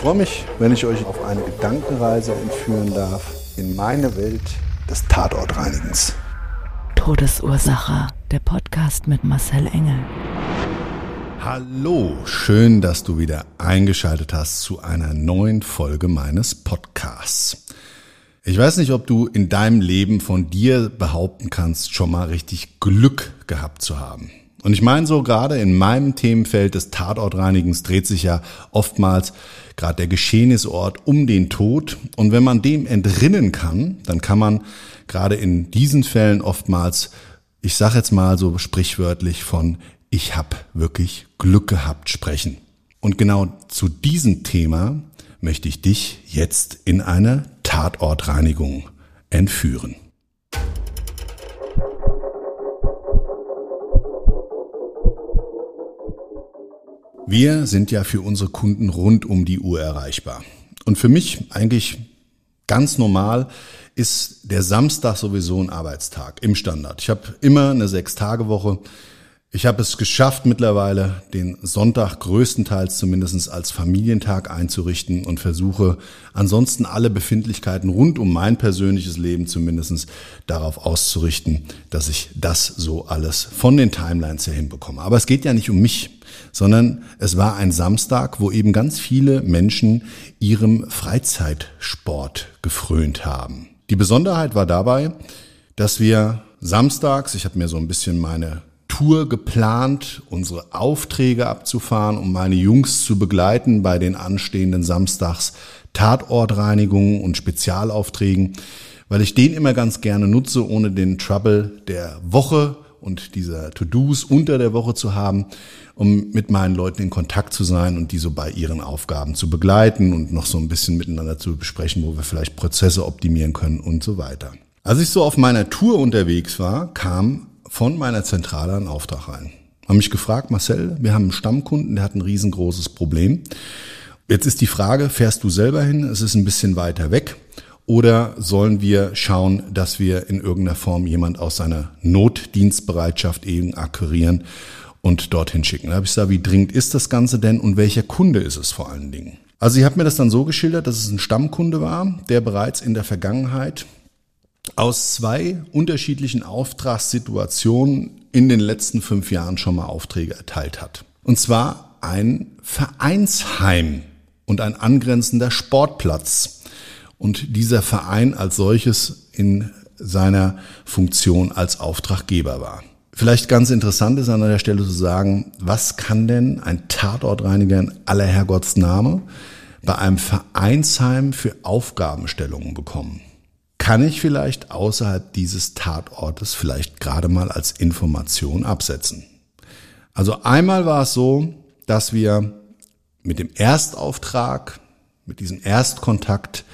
Ich freue mich, wenn ich euch auf eine Gedankenreise entführen darf in meine Welt des Tatortreinigens. Todesursache. Der Podcast mit Marcel Engel. Hallo, schön, dass du wieder eingeschaltet hast zu einer neuen Folge meines Podcasts. Ich weiß nicht, ob du in deinem Leben von dir behaupten kannst, schon mal richtig Glück gehabt zu haben. Und ich meine so, gerade in meinem Themenfeld des Tatortreinigens dreht sich ja oftmals gerade der Geschehnisort um den Tod. Und wenn man dem entrinnen kann, dann kann man gerade in diesen Fällen oftmals, ich sage jetzt mal so sprichwörtlich von ich habe wirklich Glück gehabt sprechen. Und genau zu diesem Thema möchte ich dich jetzt in eine Tatortreinigung entführen. Wir sind ja für unsere Kunden rund um die Uhr erreichbar. Und für mich eigentlich ganz normal ist der Samstag sowieso ein Arbeitstag im Standard. Ich habe immer eine Sechs-Tage-Woche. Ich habe es geschafft mittlerweile, den Sonntag größtenteils zumindest als Familientag einzurichten und versuche ansonsten alle Befindlichkeiten rund um mein persönliches Leben zumindest darauf auszurichten, dass ich das so alles von den Timelines her hinbekomme. Aber es geht ja nicht um mich, sondern es war ein Samstag, wo eben ganz viele Menschen ihrem Freizeitsport gefrönt haben. Die Besonderheit war dabei, dass wir samstags, ich habe mir so ein bisschen meine Tour geplant, unsere Aufträge abzufahren, um meine Jungs zu begleiten bei den anstehenden Samstags Tatortreinigungen und Spezialaufträgen, weil ich den immer ganz gerne nutze, ohne den Trouble der Woche und dieser To-Dos unter der Woche zu haben, um mit meinen Leuten in Kontakt zu sein und die so bei ihren Aufgaben zu begleiten und noch so ein bisschen miteinander zu besprechen, wo wir vielleicht Prozesse optimieren können und so weiter. Als ich so auf meiner Tour unterwegs war, kam von meiner Zentrale einen Auftrag rein. Haben mich gefragt, Marcel, wir haben einen Stammkunden, der hat ein riesengroßes Problem. Jetzt ist die Frage, fährst du selber hin? Es ist ein bisschen weiter weg. Oder sollen wir schauen, dass wir in irgendeiner Form jemand aus seiner Notdienstbereitschaft eben akquirieren und dorthin schicken? Da habe ich gesagt, wie dringend ist das Ganze denn und welcher Kunde ist es vor allen Dingen? Also sie hat mir das dann so geschildert, dass es ein Stammkunde war, der bereits in der Vergangenheit aus zwei unterschiedlichen Auftragssituationen in den letzten fünf Jahren schon mal Aufträge erteilt hat. Und zwar ein Vereinsheim und ein angrenzender Sportplatz. Und dieser Verein als solches in seiner Funktion als Auftraggeber war. Vielleicht ganz interessant ist an der Stelle zu sagen, was kann denn ein Tatortreiniger in aller Herrgottsname bei einem Vereinsheim für Aufgabenstellungen bekommen? kann ich vielleicht außerhalb dieses Tatortes vielleicht gerade mal als Information absetzen. Also einmal war es so, dass wir mit dem Erstauftrag, mit diesem Erstkontakt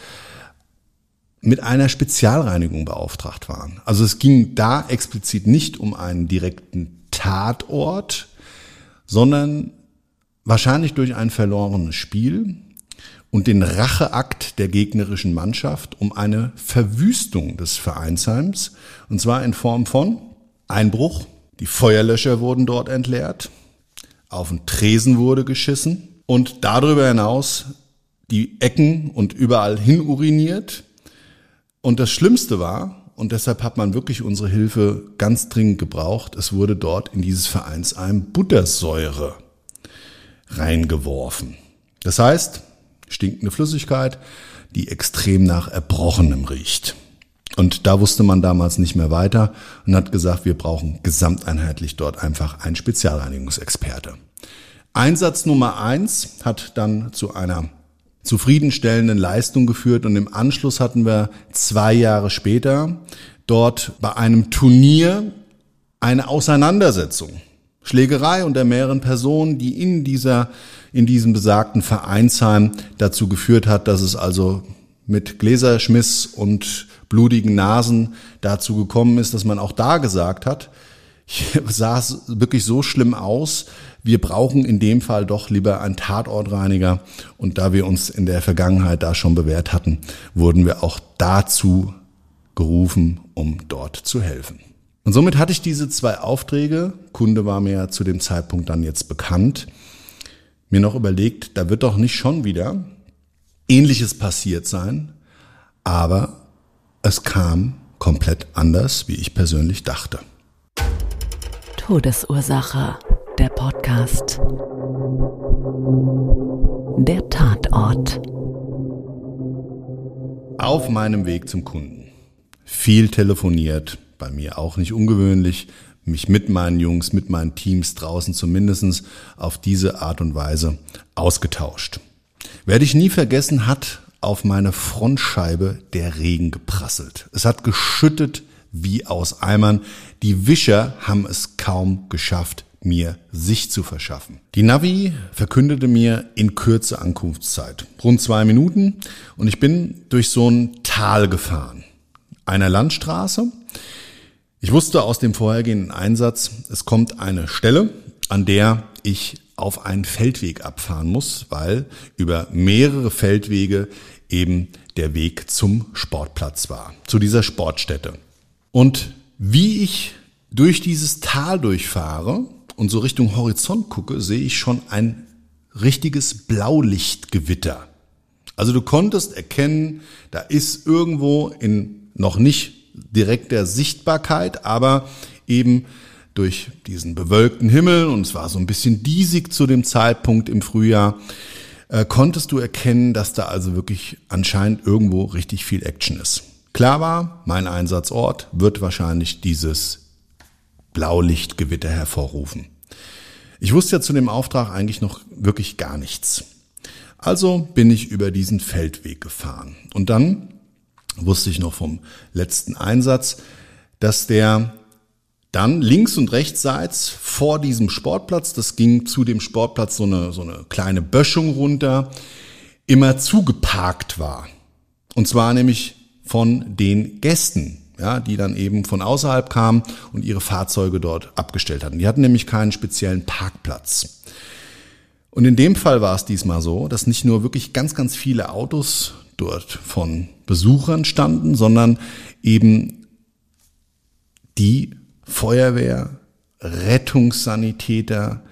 mit einer Spezialreinigung beauftragt waren. Also es ging da explizit nicht um einen direkten Tatort, sondern wahrscheinlich durch ein verlorenes Spiel und den Racheakt der gegnerischen Mannschaft um eine Verwüstung des Vereinsheims, und zwar in Form von Einbruch, die Feuerlöscher wurden dort entleert, auf den Tresen wurde geschissen und darüber hinaus die Ecken und überall hin uriniert. Und das Schlimmste war, und deshalb hat man wirklich unsere Hilfe ganz dringend gebraucht, es wurde dort in dieses Vereinsheim Buttersäure reingeworfen. Das heißt, Stinkende Flüssigkeit, die extrem nach Erbrochenem riecht. Und da wusste man damals nicht mehr weiter und hat gesagt, wir brauchen gesamteinheitlich dort einfach einen Spezialreinigungsexperte. Einsatz Nummer eins hat dann zu einer zufriedenstellenden Leistung geführt und im Anschluss hatten wir zwei Jahre später dort bei einem Turnier eine Auseinandersetzung. Schlägerei unter mehreren Personen, die in dieser, in diesem besagten Vereinsheim dazu geführt hat, dass es also mit Gläserschmiss und blutigen Nasen dazu gekommen ist, dass man auch da gesagt hat, sah es wirklich so schlimm aus, wir brauchen in dem Fall doch lieber einen Tatortreiniger. Und da wir uns in der Vergangenheit da schon bewährt hatten, wurden wir auch dazu gerufen, um dort zu helfen. Und somit hatte ich diese zwei Aufträge, Kunde war mir zu dem Zeitpunkt dann jetzt bekannt, mir noch überlegt, da wird doch nicht schon wieder ähnliches passiert sein, aber es kam komplett anders, wie ich persönlich dachte. Todesursache, der Podcast. Der Tatort. Auf meinem Weg zum Kunden. Viel telefoniert, bei mir auch nicht ungewöhnlich, mich mit meinen Jungs, mit meinen Teams draußen zumindestens auf diese Art und Weise ausgetauscht. Werde ich nie vergessen, hat auf meine Frontscheibe der Regen geprasselt. Es hat geschüttet wie aus Eimern. Die Wischer haben es kaum geschafft, mir Sicht zu verschaffen. Die Navi verkündete mir in Kürze Ankunftszeit. Rund zwei Minuten und ich bin durch so ein Tal gefahren. Einer Landstraße. Ich wusste aus dem vorhergehenden Einsatz, es kommt eine Stelle, an der ich auf einen Feldweg abfahren muss, weil über mehrere Feldwege eben der Weg zum Sportplatz war, zu dieser Sportstätte. Und wie ich durch dieses Tal durchfahre und so Richtung Horizont gucke, sehe ich schon ein richtiges Blaulichtgewitter. Also du konntest erkennen, da ist irgendwo in noch nicht direkter Sichtbarkeit, aber eben durch diesen bewölkten Himmel und es war so ein bisschen diesig zu dem Zeitpunkt im Frühjahr, äh, konntest du erkennen, dass da also wirklich anscheinend irgendwo richtig viel Action ist. Klar war, mein Einsatzort wird wahrscheinlich dieses Blaulichtgewitter hervorrufen. Ich wusste ja zu dem Auftrag eigentlich noch wirklich gar nichts. Also bin ich über diesen Feldweg gefahren. Und dann wusste ich noch vom letzten Einsatz, dass der dann links und rechtsseits vor diesem Sportplatz, das ging zu dem Sportplatz so eine, so eine kleine Böschung runter, immer zugeparkt war. Und zwar nämlich von den Gästen, ja, die dann eben von außerhalb kamen und ihre Fahrzeuge dort abgestellt hatten. Die hatten nämlich keinen speziellen Parkplatz. Und in dem Fall war es diesmal so, dass nicht nur wirklich ganz, ganz viele Autos dort von Besuchern standen, sondern eben die Feuerwehr, Rettungssanitäter,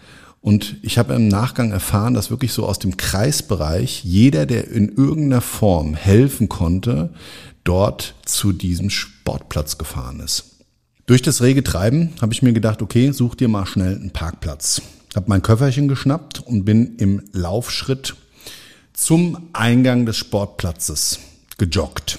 und ich habe im Nachgang erfahren, dass wirklich so aus dem Kreisbereich jeder, der in irgendeiner Form helfen konnte, dort zu diesem Sportplatz gefahren ist. Durch das rege Treiben habe ich mir gedacht, okay, such dir mal schnell einen Parkplatz. Habe mein Köfferchen geschnappt und bin im Laufschritt zum Eingang des Sportplatzes gejoggt.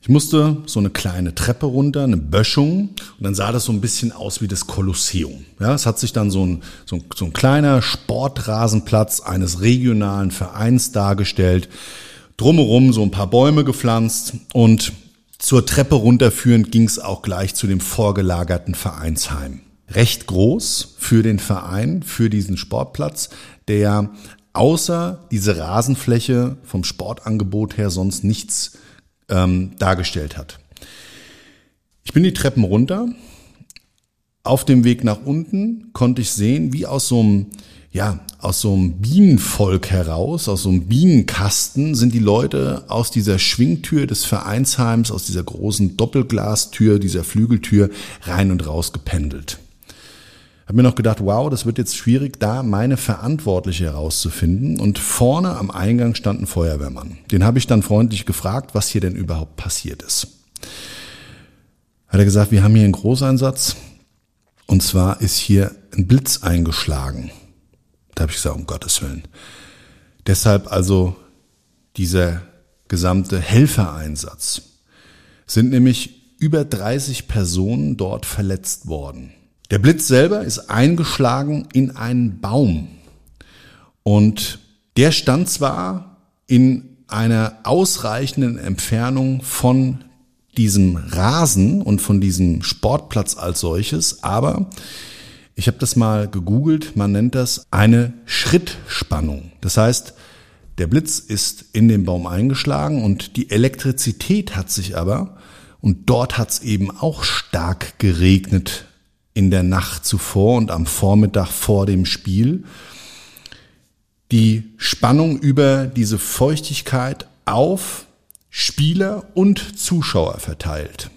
Ich musste so eine kleine Treppe runter, eine Böschung, und dann sah das so ein bisschen aus wie das Kolosseum. Ja, es hat sich dann so ein, so ein, so ein kleiner Sportrasenplatz eines regionalen Vereins dargestellt drumherum so ein paar Bäume gepflanzt und zur Treppe runterführend ging es auch gleich zu dem vorgelagerten Vereinsheim. Recht groß für den Verein, für diesen Sportplatz, der außer diese Rasenfläche vom Sportangebot her sonst nichts ähm, dargestellt hat. Ich bin die Treppen runter. Auf dem Weg nach unten konnte ich sehen, wie aus so einem ja, aus so einem Bienenvolk heraus, aus so einem Bienenkasten sind die Leute aus dieser Schwingtür des Vereinsheims, aus dieser großen Doppelglastür, dieser Flügeltür rein und raus gependelt. Hab mir noch gedacht, wow, das wird jetzt schwierig, da meine Verantwortliche herauszufinden. Und vorne am Eingang stand ein Feuerwehrmann. Den habe ich dann freundlich gefragt, was hier denn überhaupt passiert ist. Hat er gesagt, wir haben hier einen Großeinsatz. Und zwar ist hier ein Blitz eingeschlagen. Da habe ich gesagt, um Gottes Willen. Deshalb also dieser gesamte Helfereinsatz sind nämlich über 30 Personen dort verletzt worden. Der Blitz selber ist eingeschlagen in einen Baum. Und der stand zwar in einer ausreichenden Entfernung von diesem Rasen und von diesem Sportplatz als solches, aber ich habe das mal gegoogelt, man nennt das eine Schrittspannung. Das heißt, der Blitz ist in den Baum eingeschlagen und die Elektrizität hat sich aber, und dort hat es eben auch stark geregnet in der Nacht zuvor und am Vormittag vor dem Spiel, die Spannung über diese Feuchtigkeit auf Spieler und Zuschauer verteilt.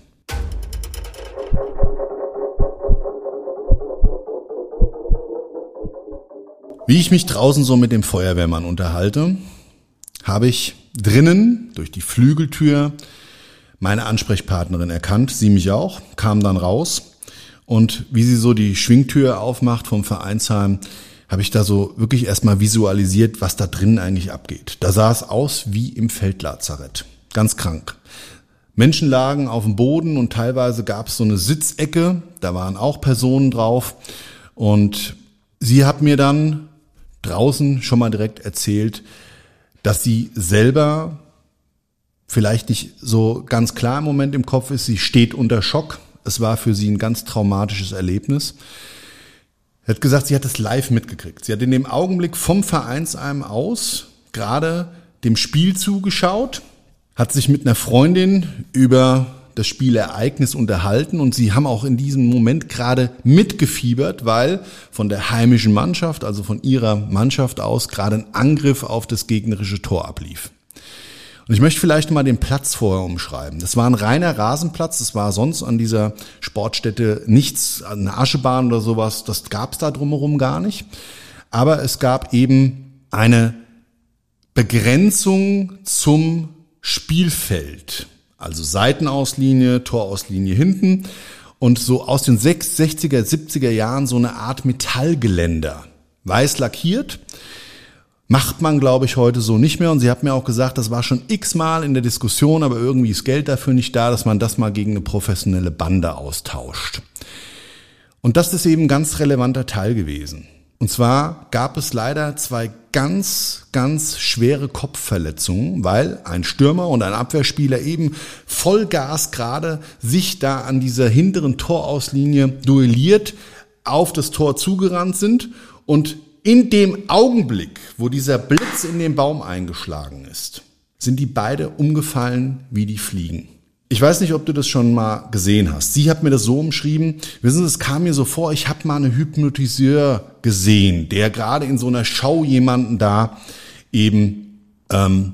Wie ich mich draußen so mit dem Feuerwehrmann unterhalte, habe ich drinnen durch die Flügeltür meine Ansprechpartnerin erkannt, sie mich auch, kam dann raus und wie sie so die Schwingtür aufmacht vom Vereinsheim, habe ich da so wirklich erstmal visualisiert, was da drinnen eigentlich abgeht. Da sah es aus wie im Feldlazarett. Ganz krank. Menschen lagen auf dem Boden und teilweise gab es so eine Sitzecke, da waren auch Personen drauf. Und sie hat mir dann draußen schon mal direkt erzählt, dass sie selber vielleicht nicht so ganz klar im Moment im Kopf ist. Sie steht unter Schock. Es war für sie ein ganz traumatisches Erlebnis. Er hat gesagt, sie hat es live mitgekriegt. Sie hat in dem Augenblick vom Vereinsheim aus gerade dem Spiel zugeschaut, hat sich mit einer Freundin über das Spielereignis unterhalten und sie haben auch in diesem Moment gerade mitgefiebert, weil von der heimischen Mannschaft, also von ihrer Mannschaft aus, gerade ein Angriff auf das gegnerische Tor ablief. Und ich möchte vielleicht mal den Platz vorher umschreiben. Das war ein reiner Rasenplatz, das war sonst an dieser Sportstätte nichts, eine Aschebahn oder sowas, das gab es da drumherum gar nicht. Aber es gab eben eine Begrenzung zum Spielfeld. Also Seitenauslinie, Torauslinie hinten und so aus den 60er, 70er Jahren so eine Art Metallgeländer. Weiß lackiert. Macht man, glaube ich, heute so nicht mehr. Und sie hat mir auch gesagt, das war schon x-mal in der Diskussion, aber irgendwie ist Geld dafür nicht da, dass man das mal gegen eine professionelle Bande austauscht. Und das ist eben ein ganz relevanter Teil gewesen. Und zwar gab es leider zwei ganz, ganz schwere Kopfverletzungen, weil ein Stürmer und ein Abwehrspieler eben Vollgas gerade sich da an dieser hinteren Torauslinie duelliert, auf das Tor zugerannt sind und in dem Augenblick, wo dieser Blitz in den Baum eingeschlagen ist, sind die beide umgefallen wie die Fliegen. Ich weiß nicht, ob du das schon mal gesehen hast. Sie hat mir das so umschrieben. Wissen Sie, es kam mir so vor, ich habe mal einen Hypnotiseur gesehen, der gerade in so einer Show jemanden da eben ähm,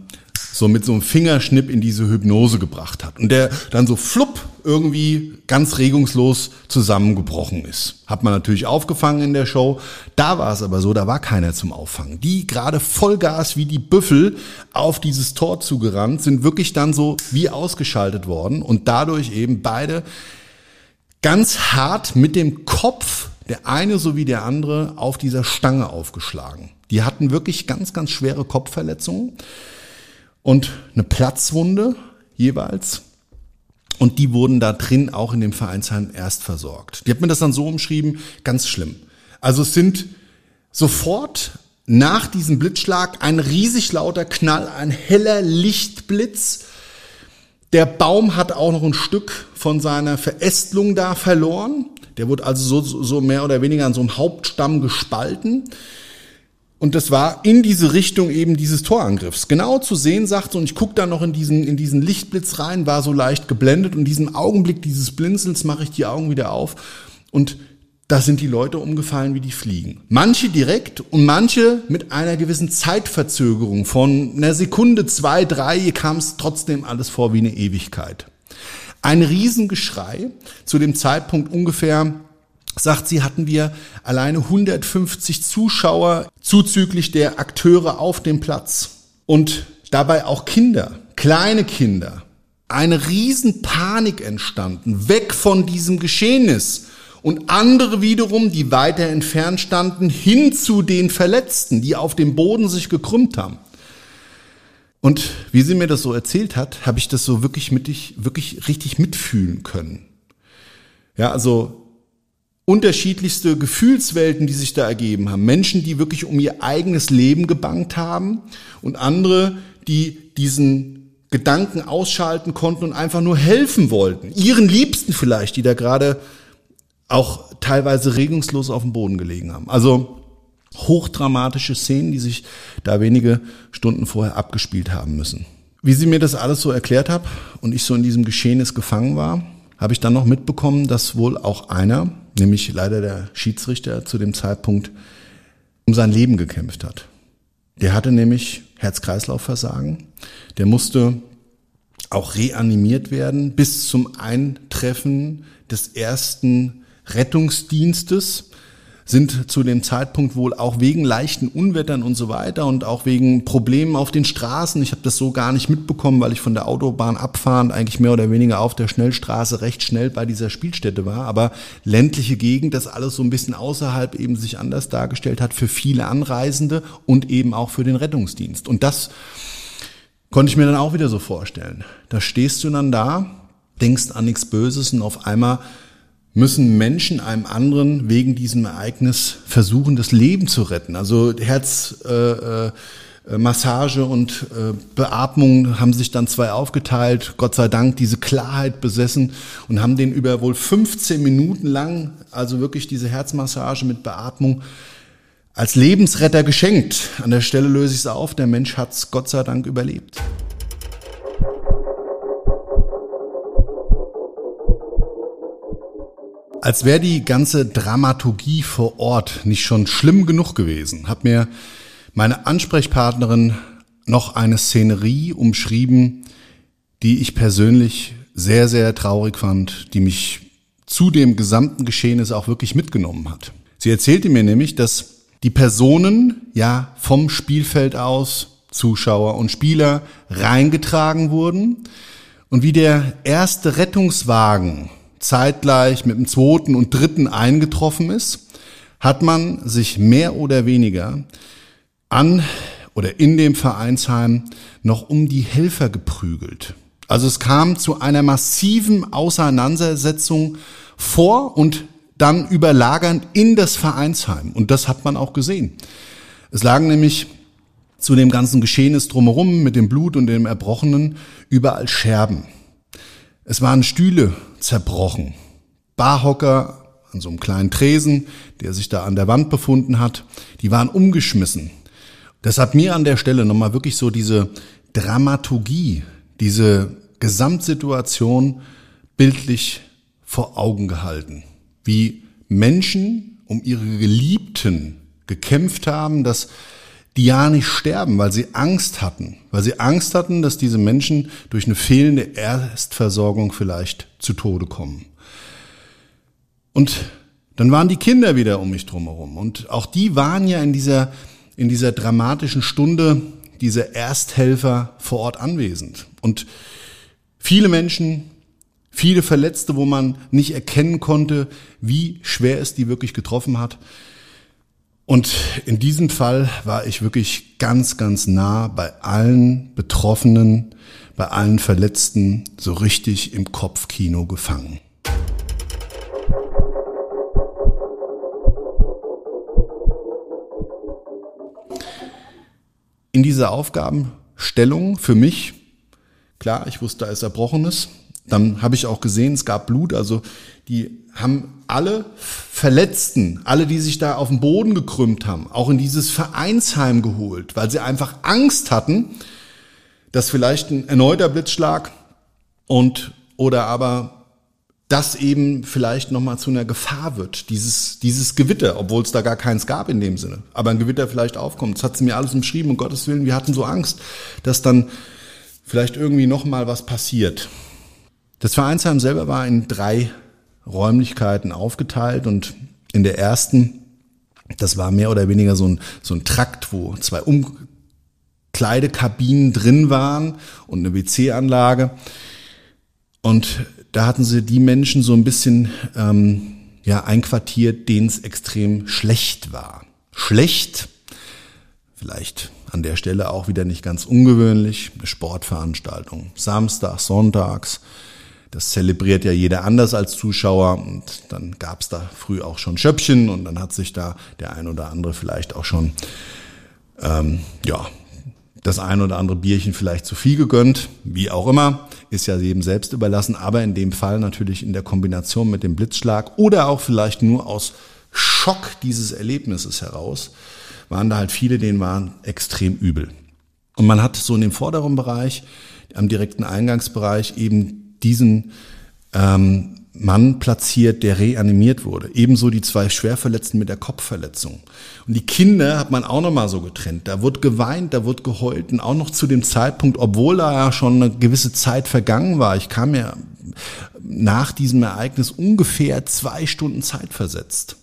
so mit so einem Fingerschnipp in diese Hypnose gebracht hat. Und der dann so flupp irgendwie ganz regungslos zusammengebrochen ist. Hat man natürlich aufgefangen in der Show. Da war es aber so, da war keiner zum Auffangen. Die gerade Vollgas wie die Büffel auf dieses Tor zugerannt, sind wirklich dann so wie ausgeschaltet worden und dadurch eben beide ganz hart mit dem Kopf, der eine sowie der andere, auf dieser Stange aufgeschlagen. Die hatten wirklich ganz, ganz schwere Kopfverletzungen und eine Platzwunde jeweils. Und die wurden da drin auch in dem Vereinsheim erst versorgt. Die hat mir das dann so umschrieben, ganz schlimm. Also es sind sofort nach diesem Blitzschlag ein riesig lauter Knall, ein heller Lichtblitz. Der Baum hat auch noch ein Stück von seiner Verästelung da verloren. Der wurde also so, so mehr oder weniger an so einem Hauptstamm gespalten. Und das war in diese Richtung eben dieses Torangriffs. Genau zu sehen, sagt und ich gucke da noch in diesen, in diesen Lichtblitz rein, war so leicht geblendet und in diesem Augenblick dieses Blinzels mache ich die Augen wieder auf und da sind die Leute umgefallen wie die Fliegen. Manche direkt und manche mit einer gewissen Zeitverzögerung von einer Sekunde, zwei, drei, kam es trotzdem alles vor wie eine Ewigkeit. Ein Riesengeschrei, zu dem Zeitpunkt ungefähr sagt sie, hatten wir alleine 150 Zuschauer zuzüglich der Akteure auf dem Platz. Und dabei auch Kinder, kleine Kinder. Eine Riesenpanik entstanden, weg von diesem Geschehnis. Und andere wiederum, die weiter entfernt standen, hin zu den Verletzten, die auf dem Boden sich gekrümmt haben. Und wie sie mir das so erzählt hat, habe ich das so wirklich mit ich, wirklich richtig mitfühlen können. Ja, also unterschiedlichste Gefühlswelten, die sich da ergeben haben. Menschen, die wirklich um ihr eigenes Leben gebankt haben und andere, die diesen Gedanken ausschalten konnten und einfach nur helfen wollten. Ihren Liebsten vielleicht, die da gerade auch teilweise regungslos auf dem Boden gelegen haben. Also hochdramatische Szenen, die sich da wenige Stunden vorher abgespielt haben müssen. Wie sie mir das alles so erklärt hat und ich so in diesem Geschehnis gefangen war, habe ich dann noch mitbekommen, dass wohl auch einer, nämlich leider der Schiedsrichter zu dem Zeitpunkt, um sein Leben gekämpft hat. Der hatte nämlich Herz-Kreislauf-Versagen. Der musste auch reanimiert werden bis zum Eintreffen des ersten Rettungsdienstes sind zu dem Zeitpunkt wohl auch wegen leichten Unwettern und so weiter und auch wegen Problemen auf den Straßen. Ich habe das so gar nicht mitbekommen, weil ich von der Autobahn abfahrend eigentlich mehr oder weniger auf der Schnellstraße recht schnell bei dieser Spielstätte war. Aber ländliche Gegend, das alles so ein bisschen außerhalb eben sich anders dargestellt hat für viele Anreisende und eben auch für den Rettungsdienst. Und das konnte ich mir dann auch wieder so vorstellen. Da stehst du dann da, denkst an nichts Böses und auf einmal müssen Menschen einem anderen wegen diesem Ereignis versuchen, das Leben zu retten. Also Herzmassage äh, äh, und äh, Beatmung haben sich dann zwei aufgeteilt, Gott sei Dank diese Klarheit besessen und haben den über wohl 15 Minuten lang, also wirklich diese Herzmassage mit Beatmung, als Lebensretter geschenkt. An der Stelle löse ich es auf, der Mensch hat es Gott sei Dank überlebt. Als wäre die ganze Dramaturgie vor Ort nicht schon schlimm genug gewesen, hat mir meine Ansprechpartnerin noch eine Szenerie umschrieben, die ich persönlich sehr, sehr traurig fand, die mich zu dem gesamten Geschehnis auch wirklich mitgenommen hat. Sie erzählte mir nämlich, dass die Personen ja vom Spielfeld aus, Zuschauer und Spieler, reingetragen wurden und wie der erste Rettungswagen zeitgleich mit dem zweiten und dritten eingetroffen ist, hat man sich mehr oder weniger an oder in dem Vereinsheim noch um die Helfer geprügelt. Also es kam zu einer massiven Auseinandersetzung vor und dann überlagernd in das Vereinsheim. Und das hat man auch gesehen. Es lagen nämlich zu dem ganzen Geschehnis drumherum mit dem Blut und dem Erbrochenen überall Scherben. Es waren Stühle zerbrochen. Barhocker an so einem kleinen Tresen, der sich da an der Wand befunden hat, die waren umgeschmissen. Das hat mir an der Stelle nochmal wirklich so diese Dramaturgie, diese Gesamtsituation bildlich vor Augen gehalten. Wie Menschen um ihre Geliebten gekämpft haben, dass die ja nicht sterben, weil sie Angst hatten, weil sie Angst hatten, dass diese Menschen durch eine fehlende Erstversorgung vielleicht zu Tode kommen. Und dann waren die Kinder wieder um mich drumherum und auch die waren ja in dieser in dieser dramatischen Stunde diese Ersthelfer vor Ort anwesend und viele Menschen, viele Verletzte, wo man nicht erkennen konnte, wie schwer es die wirklich getroffen hat. Und in diesem Fall war ich wirklich ganz, ganz nah bei allen Betroffenen, bei allen Verletzten so richtig im Kopfkino gefangen. In dieser Aufgabenstellung für mich, klar, ich wusste, da ist Erbrochenes, dann habe ich auch gesehen, es gab Blut, also die haben alle Verletzten, alle, die sich da auf den Boden gekrümmt haben, auch in dieses Vereinsheim geholt, weil sie einfach Angst hatten, dass vielleicht ein erneuter Blitzschlag und oder aber das eben vielleicht nochmal zu einer Gefahr wird, dieses, dieses Gewitter, obwohl es da gar keins gab in dem Sinne, aber ein Gewitter vielleicht aufkommt. Das hat sie mir alles umschrieben, um Gottes Willen, wir hatten so Angst, dass dann vielleicht irgendwie nochmal was passiert. Das Vereinsheim selber war in drei Räumlichkeiten aufgeteilt und in der ersten, das war mehr oder weniger so ein, so ein Trakt, wo zwei Umkleidekabinen drin waren und eine WC-Anlage. Und da hatten sie die Menschen so ein bisschen ähm, ja, einquartiert, denen es extrem schlecht war. Schlecht, vielleicht an der Stelle auch wieder nicht ganz ungewöhnlich, eine Sportveranstaltung. Samstags, sonntags. Das zelebriert ja jeder anders als Zuschauer und dann gab es da früh auch schon Schöppchen und dann hat sich da der ein oder andere vielleicht auch schon ähm, ja das ein oder andere Bierchen vielleicht zu viel gegönnt, wie auch immer, ist ja jedem selbst überlassen, aber in dem Fall natürlich in der Kombination mit dem Blitzschlag oder auch vielleicht nur aus Schock dieses Erlebnisses heraus, waren da halt viele, denen waren extrem übel. Und man hat so in dem vorderen Bereich, am direkten Eingangsbereich eben diesen ähm, Mann platziert, der reanimiert wurde. Ebenso die zwei Schwerverletzten mit der Kopfverletzung. Und die Kinder hat man auch nochmal so getrennt. Da wird geweint, da wird geheult und auch noch zu dem Zeitpunkt, obwohl da ja schon eine gewisse Zeit vergangen war. Ich kam ja nach diesem Ereignis ungefähr zwei Stunden Zeit versetzt.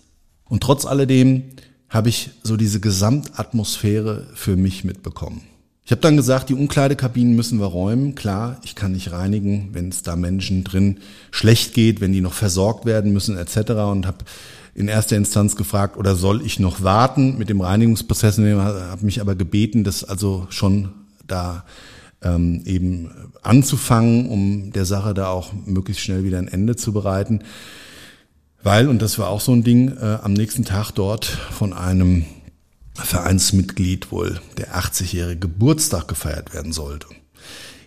Und trotz alledem habe ich so diese Gesamtatmosphäre für mich mitbekommen. Ich habe dann gesagt, die Umkleidekabinen müssen wir räumen. Klar, ich kann nicht reinigen, wenn es da Menschen drin schlecht geht, wenn die noch versorgt werden müssen etc. Und habe in erster Instanz gefragt, oder soll ich noch warten mit dem Reinigungsprozess? Habe mich aber gebeten, das also schon da ähm, eben anzufangen, um der Sache da auch möglichst schnell wieder ein Ende zu bereiten. Weil, und das war auch so ein Ding, äh, am nächsten Tag dort von einem Vereinsmitglied wohl der 80-jährige Geburtstag gefeiert werden sollte.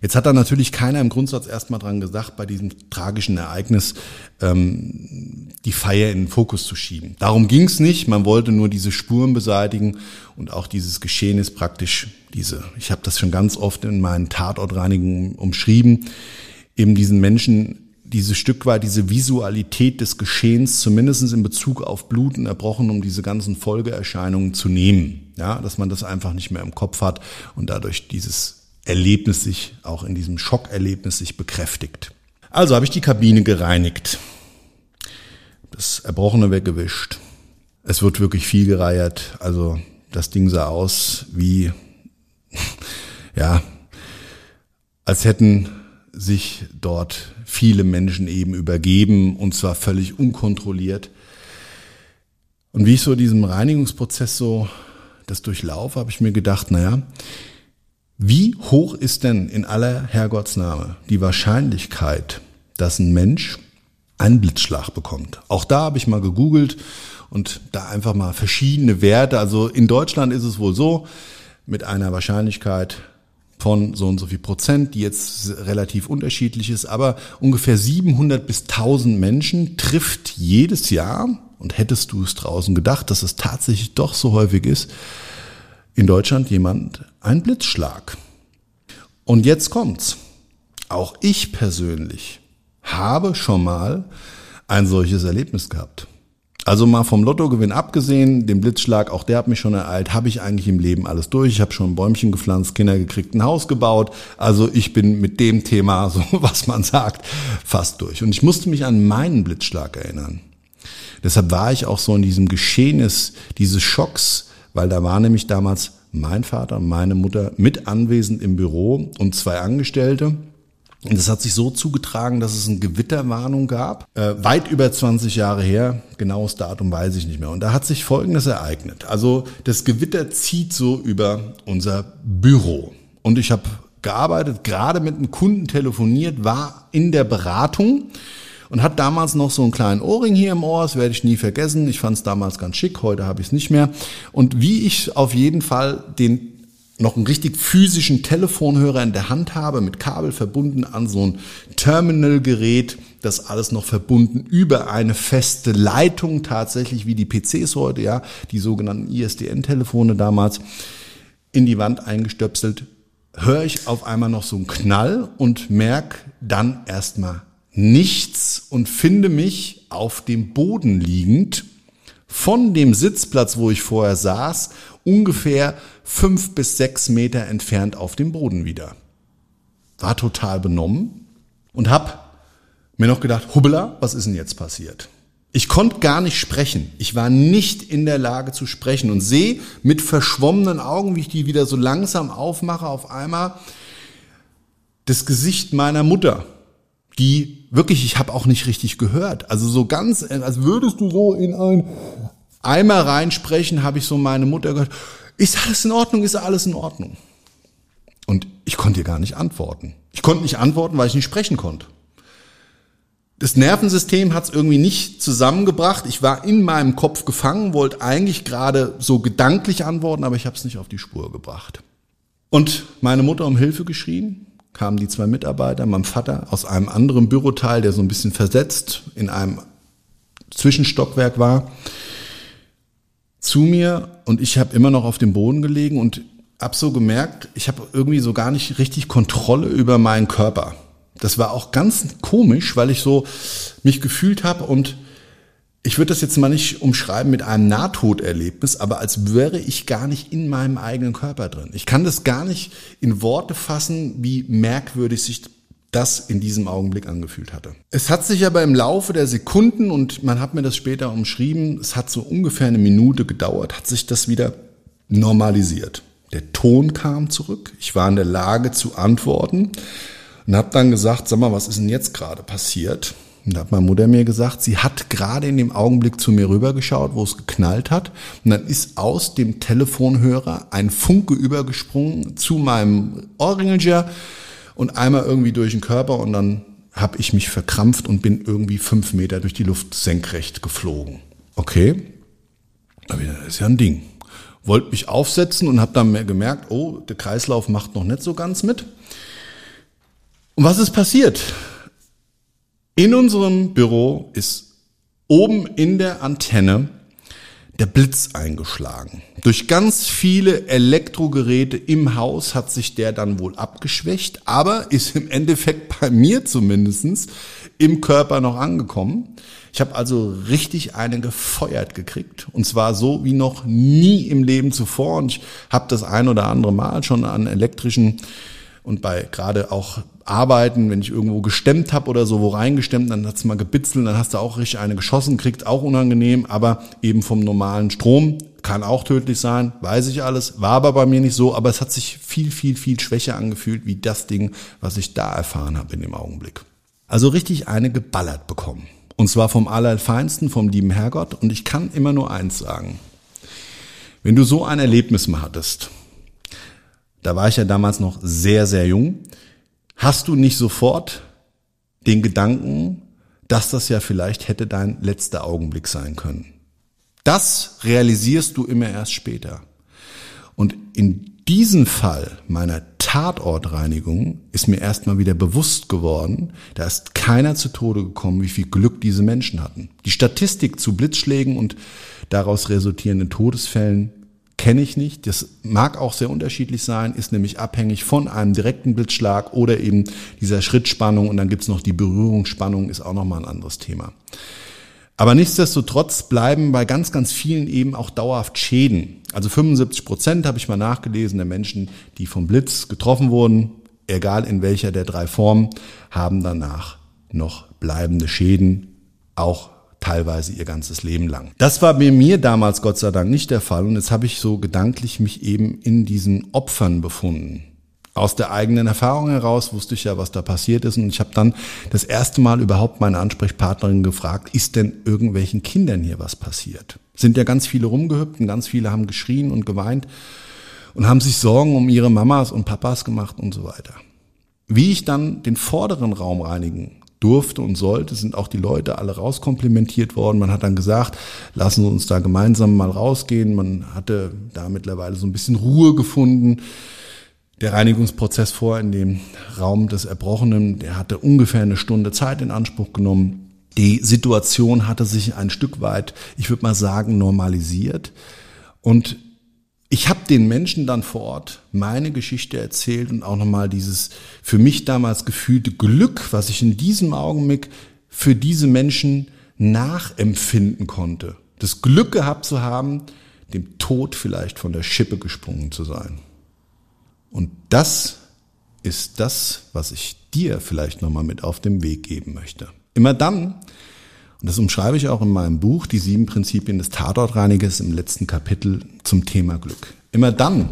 Jetzt hat da natürlich keiner im Grundsatz erstmal dran gesagt, bei diesem tragischen Ereignis ähm, die Feier in den Fokus zu schieben. Darum ging es nicht. Man wollte nur diese Spuren beseitigen und auch dieses Geschehen ist praktisch diese. Ich habe das schon ganz oft in meinen Tatortreinigungen umschrieben, eben diesen Menschen dieses Stück weit diese Visualität des Geschehens, zumindest in Bezug auf Bluten erbrochen, um diese ganzen Folgeerscheinungen zu nehmen. Ja, dass man das einfach nicht mehr im Kopf hat und dadurch dieses Erlebnis sich, auch in diesem Schockerlebnis sich bekräftigt. Also habe ich die Kabine gereinigt, das Erbrochene weggewischt. Es wird wirklich viel gereiert. Also das Ding sah aus wie, ja, als hätten sich dort viele Menschen eben übergeben und zwar völlig unkontrolliert. Und wie ich so diesem Reinigungsprozess so das durchlaufe, habe ich mir gedacht, naja, wie hoch ist denn in aller Herrgottsname die Wahrscheinlichkeit, dass ein Mensch einen Blitzschlag bekommt? Auch da habe ich mal gegoogelt und da einfach mal verschiedene Werte. Also in Deutschland ist es wohl so, mit einer Wahrscheinlichkeit von so und so viel Prozent, die jetzt relativ unterschiedlich ist, aber ungefähr 700 bis 1000 Menschen trifft jedes Jahr, und hättest du es draußen gedacht, dass es tatsächlich doch so häufig ist, in Deutschland jemand einen Blitzschlag. Und jetzt kommt's. Auch ich persönlich habe schon mal ein solches Erlebnis gehabt. Also mal vom Lottogewinn abgesehen, dem Blitzschlag, auch der hat mich schon ereilt, habe ich eigentlich im Leben alles durch. Ich habe schon ein Bäumchen gepflanzt, Kinder gekriegt, ein Haus gebaut. Also ich bin mit dem Thema, so was man sagt, fast durch. Und ich musste mich an meinen Blitzschlag erinnern. Deshalb war ich auch so in diesem Geschehnis dieses Schocks, weil da war nämlich damals mein Vater und meine Mutter mit anwesend im Büro und zwei Angestellte. Und es hat sich so zugetragen, dass es eine Gewitterwarnung gab, äh, weit über 20 Jahre her, genaues Datum weiß ich nicht mehr. Und da hat sich Folgendes ereignet. Also das Gewitter zieht so über unser Büro. Und ich habe gearbeitet, gerade mit einem Kunden telefoniert, war in der Beratung und hat damals noch so einen kleinen Ohrring hier im Ohr, das werde ich nie vergessen. Ich fand es damals ganz schick, heute habe ich es nicht mehr. Und wie ich auf jeden Fall den noch einen richtig physischen Telefonhörer in der Hand habe, mit Kabel verbunden an so ein Terminalgerät, das alles noch verbunden über eine feste Leitung, tatsächlich wie die PCs heute, ja, die sogenannten ISDN-Telefone damals, in die Wand eingestöpselt, höre ich auf einmal noch so einen Knall und merke dann erstmal nichts und finde mich auf dem Boden liegend von dem Sitzplatz, wo ich vorher saß, ungefähr fünf bis sechs Meter entfernt auf dem Boden wieder. War total benommen und hab mir noch gedacht, hubbela, was ist denn jetzt passiert? Ich konnte gar nicht sprechen. Ich war nicht in der Lage zu sprechen und sehe mit verschwommenen Augen, wie ich die wieder so langsam aufmache, auf einmal das Gesicht meiner Mutter, die wirklich, ich habe auch nicht richtig gehört. Also so ganz, als würdest du so in ein Eimer reinsprechen, habe ich so meine Mutter gehört. Ist alles in Ordnung? Ist alles in Ordnung? Und ich konnte ihr gar nicht antworten. Ich konnte nicht antworten, weil ich nicht sprechen konnte. Das Nervensystem hat es irgendwie nicht zusammengebracht. Ich war in meinem Kopf gefangen, wollte eigentlich gerade so gedanklich antworten, aber ich habe es nicht auf die Spur gebracht. Und meine Mutter um Hilfe geschrien, kamen die zwei Mitarbeiter, mein Vater aus einem anderen Büroteil, der so ein bisschen versetzt in einem Zwischenstockwerk war, zu mir und ich habe immer noch auf dem Boden gelegen und habe so gemerkt, ich habe irgendwie so gar nicht richtig Kontrolle über meinen Körper. Das war auch ganz komisch, weil ich so mich gefühlt habe und ich würde das jetzt mal nicht umschreiben mit einem Nahtoderlebnis, aber als wäre ich gar nicht in meinem eigenen Körper drin. Ich kann das gar nicht in Worte fassen, wie merkwürdig sich das in diesem Augenblick angefühlt hatte. Es hat sich aber im Laufe der Sekunden, und man hat mir das später umschrieben, es hat so ungefähr eine Minute gedauert, hat sich das wieder normalisiert. Der Ton kam zurück, ich war in der Lage zu antworten und habe dann gesagt, sag mal, was ist denn jetzt gerade passiert? Und da hat meine Mutter mir gesagt, sie hat gerade in dem Augenblick zu mir rübergeschaut, wo es geknallt hat. Und dann ist aus dem Telefonhörer ein Funke übergesprungen zu meinem Ohrringelger und einmal irgendwie durch den Körper und dann habe ich mich verkrampft und bin irgendwie fünf Meter durch die Luft senkrecht geflogen. Okay, das ist ja ein Ding. Wollte mich aufsetzen und habe dann gemerkt, oh, der Kreislauf macht noch nicht so ganz mit. Und was ist passiert? In unserem Büro ist oben in der Antenne der Blitz eingeschlagen. Durch ganz viele Elektrogeräte im Haus hat sich der dann wohl abgeschwächt, aber ist im Endeffekt bei mir zumindestens im Körper noch angekommen. Ich habe also richtig einen gefeuert gekriegt und zwar so wie noch nie im Leben zuvor und ich habe das ein oder andere Mal schon an elektrischen und bei gerade auch Arbeiten, wenn ich irgendwo gestemmt habe oder so, wo reingestemmt, dann hat's mal gebitzelt, dann hast du auch richtig eine geschossen, kriegt auch unangenehm, aber eben vom normalen Strom kann auch tödlich sein, weiß ich alles, war aber bei mir nicht so, aber es hat sich viel, viel, viel schwächer angefühlt wie das Ding, was ich da erfahren habe in dem Augenblick. Also richtig eine geballert bekommen. Und zwar vom Allerfeinsten, vom lieben Herrgott. Und ich kann immer nur eins sagen. Wenn du so ein Erlebnis mal hattest, da war ich ja damals noch sehr, sehr jung, hast du nicht sofort den Gedanken, dass das ja vielleicht hätte dein letzter Augenblick sein können. Das realisierst du immer erst später. Und in diesem Fall meiner Tatortreinigung ist mir erstmal wieder bewusst geworden, da ist keiner zu Tode gekommen, wie viel Glück diese Menschen hatten. Die Statistik zu Blitzschlägen und daraus resultierenden Todesfällen kenne ich nicht. Das mag auch sehr unterschiedlich sein, ist nämlich abhängig von einem direkten Blitzschlag oder eben dieser Schrittspannung und dann gibt's noch die Berührungsspannung, ist auch nochmal ein anderes Thema. Aber nichtsdestotrotz bleiben bei ganz, ganz vielen eben auch dauerhaft Schäden. Also 75 Prozent habe ich mal nachgelesen der Menschen, die vom Blitz getroffen wurden, egal in welcher der drei Formen, haben danach noch bleibende Schäden, auch teilweise ihr ganzes Leben lang. Das war bei mir damals Gott sei Dank nicht der Fall und jetzt habe ich so gedanklich mich eben in diesen Opfern befunden. Aus der eigenen Erfahrung heraus wusste ich ja, was da passiert ist und ich habe dann das erste Mal überhaupt meine Ansprechpartnerin gefragt, ist denn irgendwelchen Kindern hier was passiert? Sind ja ganz viele rumgehüpft und ganz viele haben geschrien und geweint und haben sich Sorgen um ihre Mamas und Papas gemacht und so weiter. Wie ich dann den vorderen Raum reinigen durfte und sollte, sind auch die Leute alle rauskomplimentiert worden. Man hat dann gesagt, lassen Sie uns da gemeinsam mal rausgehen. Man hatte da mittlerweile so ein bisschen Ruhe gefunden. Der Reinigungsprozess vor in dem Raum des Erbrochenen, der hatte ungefähr eine Stunde Zeit in Anspruch genommen. Die Situation hatte sich ein Stück weit, ich würde mal sagen, normalisiert. Und ich habe den Menschen dann vor Ort meine Geschichte erzählt und auch nochmal dieses für mich damals gefühlte Glück, was ich in diesem Augenblick für diese Menschen nachempfinden konnte. Das Glück gehabt zu haben, dem Tod vielleicht von der Schippe gesprungen zu sein. Und das ist das, was ich dir vielleicht nochmal mit auf den Weg geben möchte. Immer dann, und das umschreibe ich auch in meinem Buch, die sieben Prinzipien des Tatortreinigers im letzten Kapitel zum Thema Glück. Immer dann,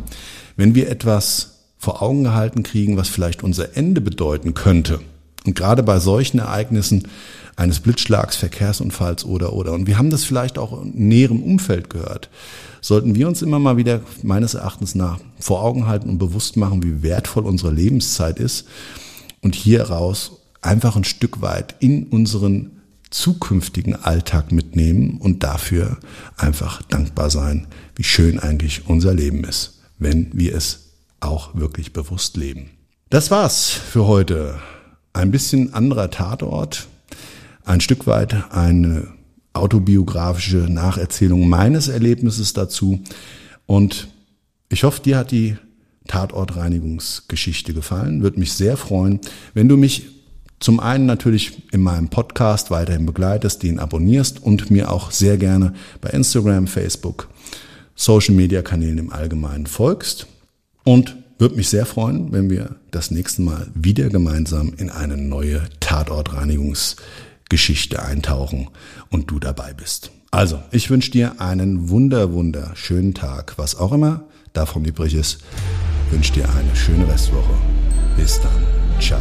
wenn wir etwas vor Augen gehalten kriegen, was vielleicht unser Ende bedeuten könnte, Und gerade bei solchen Ereignissen eines Blitzschlags, Verkehrsunfalls oder oder. Und wir haben das vielleicht auch in näherem Umfeld gehört. Sollten wir uns immer mal wieder meines Erachtens nach vor Augen halten und bewusst machen, wie wertvoll unsere Lebenszeit ist und hier raus einfach ein Stück weit in unseren zukünftigen Alltag mitnehmen und dafür einfach dankbar sein, wie schön eigentlich unser Leben ist, wenn wir es auch wirklich bewusst leben. Das war's für heute. Ein bisschen anderer Tatort, ein Stück weit eine autobiografische Nacherzählung meines Erlebnisses dazu. Und ich hoffe, dir hat die Tatortreinigungsgeschichte gefallen. Würde mich sehr freuen, wenn du mich zum einen natürlich in meinem Podcast weiterhin begleitest, den abonnierst und mir auch sehr gerne bei Instagram, Facebook, Social Media Kanälen im Allgemeinen folgst. Und würde mich sehr freuen, wenn wir das nächste Mal wieder gemeinsam in eine neue Tatortreinigungsgeschichte Geschichte eintauchen und du dabei bist. Also, ich wünsche dir einen wunder, wunderschönen Tag. Was auch immer davon übrig ist, wünsche dir eine schöne Restwoche. Bis dann. Ciao.